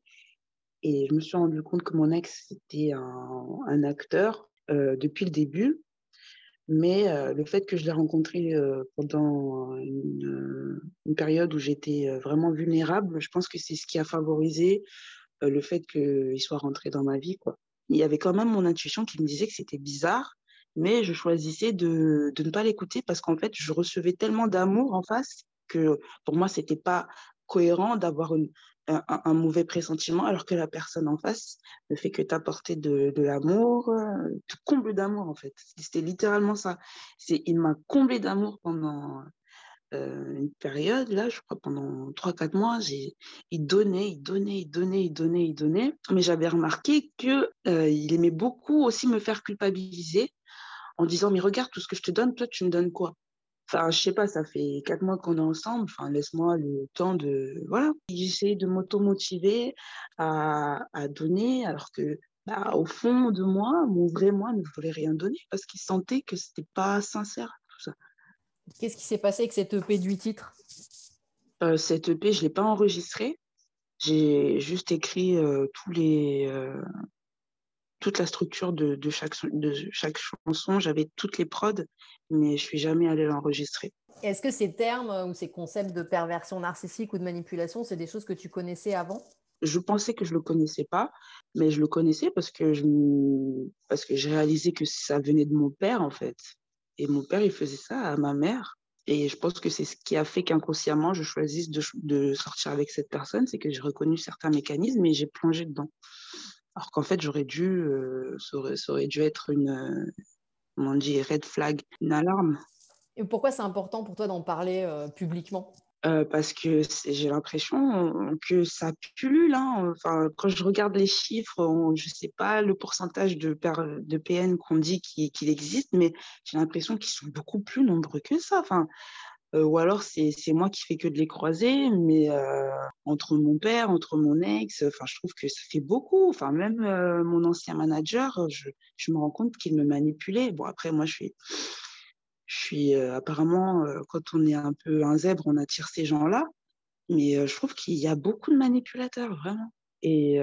Et je me suis rendu compte que mon ex était un, acteur depuis le début, mais le fait que je l'ai rencontré pendant une, période où j'étais vraiment vulnérable, je pense que c'est ce qui a favorisé le fait qu'il soit rentré dans ma vie. Il y avait quand même mon intuition qui me disait que c'était bizarre, mais je choisissais de, de ne pas l'écouter parce qu'en fait, je recevais tellement d'amour en face que pour moi, c'était pas cohérent d'avoir un, un, mauvais pressentiment alors que la personne en face ne fait que t'apporter de, de l'amour, euh, te comble d'amour en fait. C'était littéralement ça. C'est, il m'a comblé d'amour pendant euh, une période, là, je crois pendant 3-4 mois, il donnait, il donnait, il donnait, il donnait, il donnait. Mais j'avais remarqué que euh, aimait beaucoup aussi me faire culpabiliser en disant mais regarde tout ce que je te donne, toi tu me donnes quoi? Enfin, je sais pas, ça fait quatre mois qu'on est ensemble. Enfin, laisse-moi le temps de voilà. J'essaie de m'auto-motiver à, à, donner, alors que bah, au fond de moi, mon vrai moi ne voulait rien donner parce qu'il sentait que c'était pas sincère tout ça. Qu'est-ce qui s'est passé avec cette EP du titre? Euh, Cette EP, je l'ai pas enregistrée. J'ai juste écrit euh, tous les euh, toute la structure de, de, chaque, de chaque chanson, j'avais toutes les prods, mais je suis jamais allée l'enregistrer. Est-ce que ces termes ou ces concepts de perversion narcissique ou de manipulation, c'est des choses que tu connaissais avant? Je pensais que je le connaissais pas, mais je le connaissais parce que je parce que j'ai réalisé que ça venait de mon père en fait. Et mon père, il faisait ça à ma mère. Et je pense que c'est ce qui a fait qu'inconsciemment, je choisisse de, de sortir avec cette personne, c'est que j'ai reconnu certains mécanismes et j'ai plongé dedans. Alors qu'en fait, j'aurais dû, euh, ça, aurait, ça, aurait, dû être une, euh, comment on dit, red flag, une alarme. Et pourquoi c'est important pour toi d'en parler euh, publiquement? Euh, parce que j'ai l'impression que ça pullule. Hein. Enfin, quand je regarde les chiffres, on, je ne sais pas le pourcentage de, de PN qu'on dit qu'il qu existe, mais j'ai l'impression qu'ils sont beaucoup plus nombreux que ça. Enfin, euh, ou alors c'est moi qui fais que de les croiser, mais euh, entre mon père, entre mon ex, enfin je trouve que ça fait beaucoup. Enfin même euh, mon ancien manager, je, je me rends compte qu'il me manipulait. Bon après moi je suis je suis euh, apparemment quand on est un peu un zèbre, on attire ces gens-là, mais je trouve qu'il y a beaucoup de manipulateurs vraiment. Et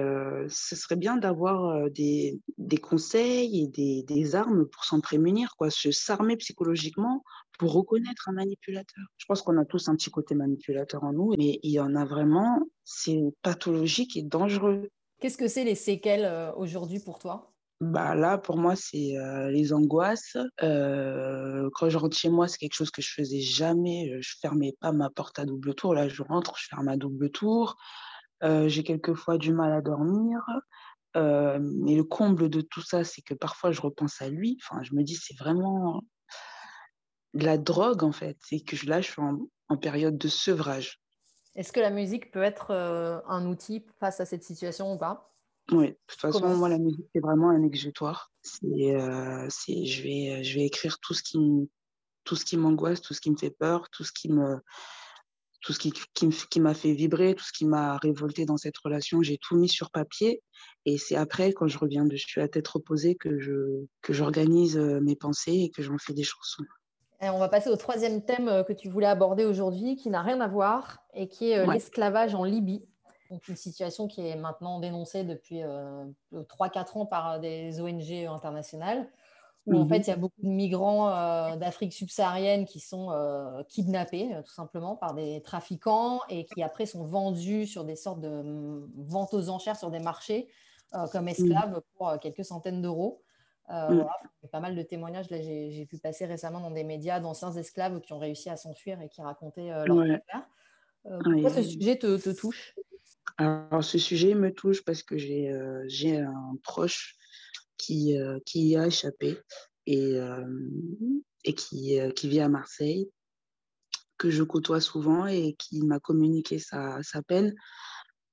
ce serait bien d'avoir des, des conseils et des, des armes pour s'en prémunir, quoi, se s'armer psychologiquement pour reconnaître un manipulateur. Je pense qu'on a tous un petit côté manipulateur en nous, mais il y en a vraiment, c'est pathologique et dangereux. Qu'est-ce que c'est les séquelles aujourd'hui pour toi? Bah là, pour moi, c'est euh, les angoisses. Euh, quand je rentre chez moi, c'est quelque chose que je faisais jamais. Je fermais pas ma porte à double tour. Là, je rentre, je ferme à double tour. Euh, j'ai quelquefois du mal à dormir. Euh, mais le comble de tout ça, c'est que parfois, je repense à lui. Enfin, je me dis, c'est vraiment de la drogue, en fait. C'est que là, je suis en, en période de sevrage. Est-ce que la musique peut être euh, un outil face à cette situation ou pas? Oui, de toute façon, Comment moi, la musique, c'est vraiment un exutoire. C'est, euh, c'est, je vais, je vais écrire tout ce qui, tout ce qui m'angoisse, tout ce qui me fait peur, tout ce qui me, tout ce qui, qui, qui m'a fait vibrer, tout ce qui m'a révolté dans cette relation. J'ai tout mis sur papier. Et c'est après, quand je reviens dessus à tête reposée, que je, que j'organise euh, mes pensées et que j'en fais des chansons. Et on va passer au troisième thème euh, que tu voulais aborder aujourd'hui, qui n'a rien à voir et qui est ouais. l'esclavage en Libye. Donc une situation qui est maintenant dénoncée depuis euh, 3-4 ans par des ONG internationales, où mmh. en fait il y a beaucoup de migrants euh, d'Afrique subsaharienne qui sont euh, kidnappés tout simplement par des trafiquants et qui après sont vendus sur des sortes de mm, ventes aux enchères sur des marchés comme esclaves mmh. pour quelques centaines d'euros. Euh, mmh. voilà, il y a pas mal de témoignages. Là, j'ai pu passer récemment dans des médias d'anciens esclaves qui ont réussi à s'enfuir et qui racontaient euh, leur ouais. pourquoi ce sujet te, te touche? Alors, ce sujet me touche parce que euh, j'ai un proche qui, euh, qui y a échappé et, euh, et qui, qui vit à Marseille. que je côtoie souvent et qui m'a communiqué sa, sa peine.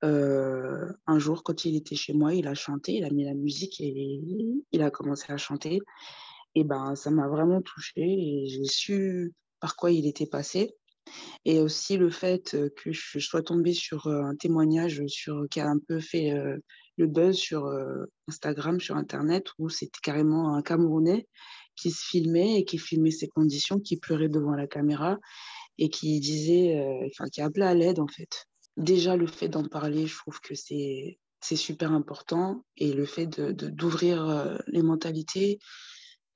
Euh, un jour, quand il était chez moi, il a chanté, il a mis la musique et il a commencé à chanter. Et ben, ça m'a vraiment touchée et j'ai su par quoi il était passé. Et aussi le fait que je sois tombée sur un témoignage sur, qui a un peu fait le buzz sur Instagram, sur Internet, où c'était carrément un Camerounais qui se filmait et qui filmait ses conditions, qui pleurait devant la caméra et qui disait, enfin, qui appelait à l'aide en fait. Déjà, le fait d'en parler, je trouve que c'est c'est super important et le fait de d'ouvrir les mentalités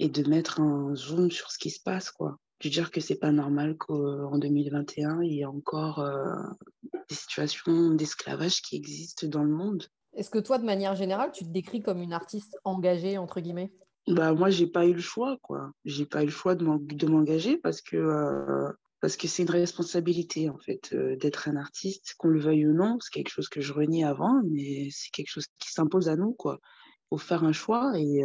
et de mettre un zoom sur ce qui se passe quoi de dire que c'est pas normal qu'en 2021, il y ait encore euh, des situations d'esclavage qui existent dans le monde. Est-ce que toi, de manière générale, tu te décris comme une artiste engagée, entre guillemets? Bah, Moi, j'ai pas eu le choix, quoi. J'ai pas eu le choix de m'engager parce que euh, parce que c'est une responsabilité, en fait, euh, d'être un artiste, qu'on le veuille ou non. C'est quelque chose que je reniais avant, mais c'est quelque chose qui s'impose à nous, quoi. Il faut faire un choix et,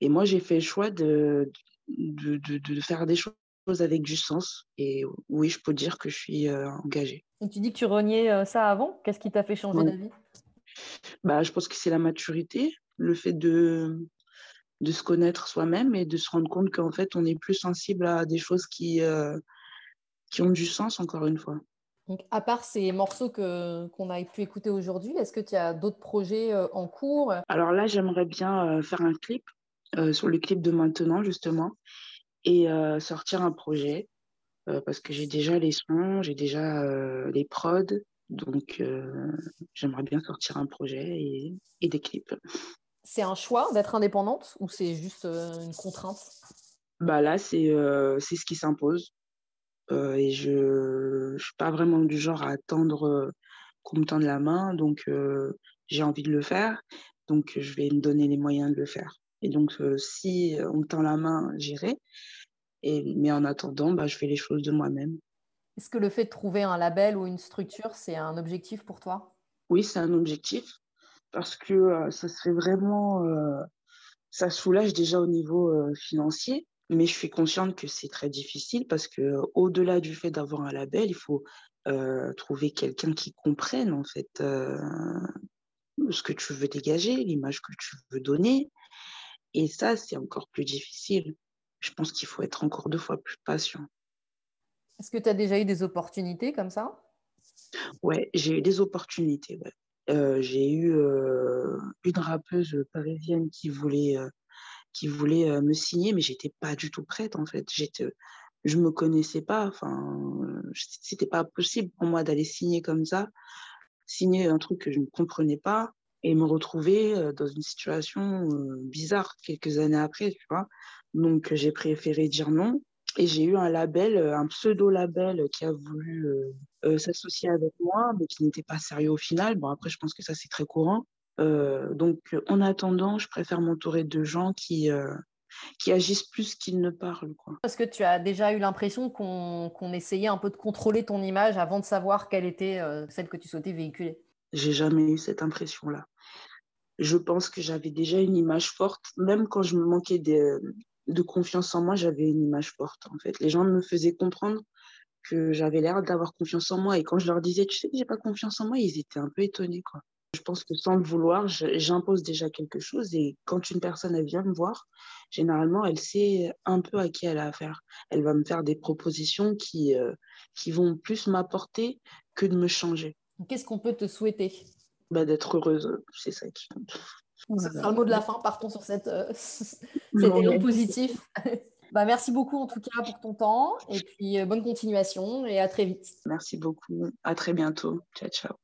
et moi, j'ai fait le choix de, de, de, de faire des choses avec du sens. Et oui, je peux dire que je suis euh, engagée. Et tu dis que tu reniais euh, ça avant? Qu'est-ce qui t'a fait changer d'avis? Bah, Je pense que c'est la maturité, le fait de, de se connaître soi-même et de se rendre compte qu'en fait, on est plus sensible à des choses qui, euh, qui ont du sens, encore une fois. Donc, à part ces morceaux que, qu'on a pu écouter aujourd'hui, est-ce que tu as d'autres projets en cours? Alors là, j'aimerais bien faire un clip sur le clip de maintenant, justement et euh, sortir un projet euh, parce que j'ai déjà les sons, j'ai déjà euh, les prods, donc j'aimerais bien sortir un projet et, et des clips. C'est un choix d'être indépendante ou c'est juste une contrainte? Bah Là, c'est c'est ce qui s'impose. et je ne suis pas vraiment du genre à attendre qu'on me tende la main, donc j'ai envie de le faire, donc je vais me donner les moyens de le faire. Et donc, si on me tend la main, j'irai. Et, mais en attendant, bah, je fais les choses de moi-même. Est-ce que le fait de trouver un label ou une structure, c'est un objectif pour toi? Oui, c'est un objectif parce que euh, ça serait vraiment, euh, ça soulage déjà au niveau euh, financier, mais je suis consciente que c'est très difficile parce que au-delà du fait d'avoir un label, il faut trouver quelqu'un qui comprenne en fait ce que tu veux dégager, l'image que tu veux donner, et ça c'est encore plus difficile je pense qu'il faut être encore deux fois plus patient. Est-ce que tu as déjà eu des opportunités comme ça? Ouais, j'ai eu des opportunités. Euh, j'ai eu euh, une rappeuse parisienne qui voulait, euh, qui voulait me signer, mais j'étais pas du tout prête en fait. J'étais, je me connaissais pas. Enfin, c'était pas possible pour moi d'aller signer comme ça, signer un truc que je ne comprenais pas et me retrouver dans une situation bizarre quelques années après, tu vois. Donc, j'ai préféré dire non. Et j'ai eu un label, euh, un pseudo-label qui a voulu euh, euh, s'associer avec moi, mais qui n'était pas sérieux au final. Bon, après, je pense que ça, c'est très courant. donc, en attendant, je préfère m'entourer de gens qui, qui agissent plus qu'ils ne parlent. Quoi. Parce que tu as déjà eu l'impression qu'on essayait un peu de contrôler ton image avant de savoir quelle était celle que tu souhaitais véhiculer. J'ai jamais eu cette impression-là. Je pense que j'avais déjà une image forte, même quand je me manquais des, de confiance en moi, j'avais une image forte. En fait, les gens me faisaient comprendre que j'avais l'air d'avoir confiance en moi. Et quand je leur disais, tu sais que j'ai pas confiance en moi, ils étaient un peu étonnés. Quoi. Je pense que sans le vouloir, j'impose déjà quelque chose. Et quand une personne elle vient me voir, généralement, elle sait un peu à qui elle a affaire. Elle va me faire des propositions qui, euh, qui vont plus m'apporter que de me changer. Qu'est-ce qu'on peut te souhaiter? Bah, D'être heureuse, c'est ça qui compte. C'est le mot de la fin. Partons sur cette, euh, cet élan positif. bah, merci beaucoup en tout cas pour ton temps et puis euh, bonne continuation et à très vite. Merci beaucoup. À très bientôt. Ciao, ciao.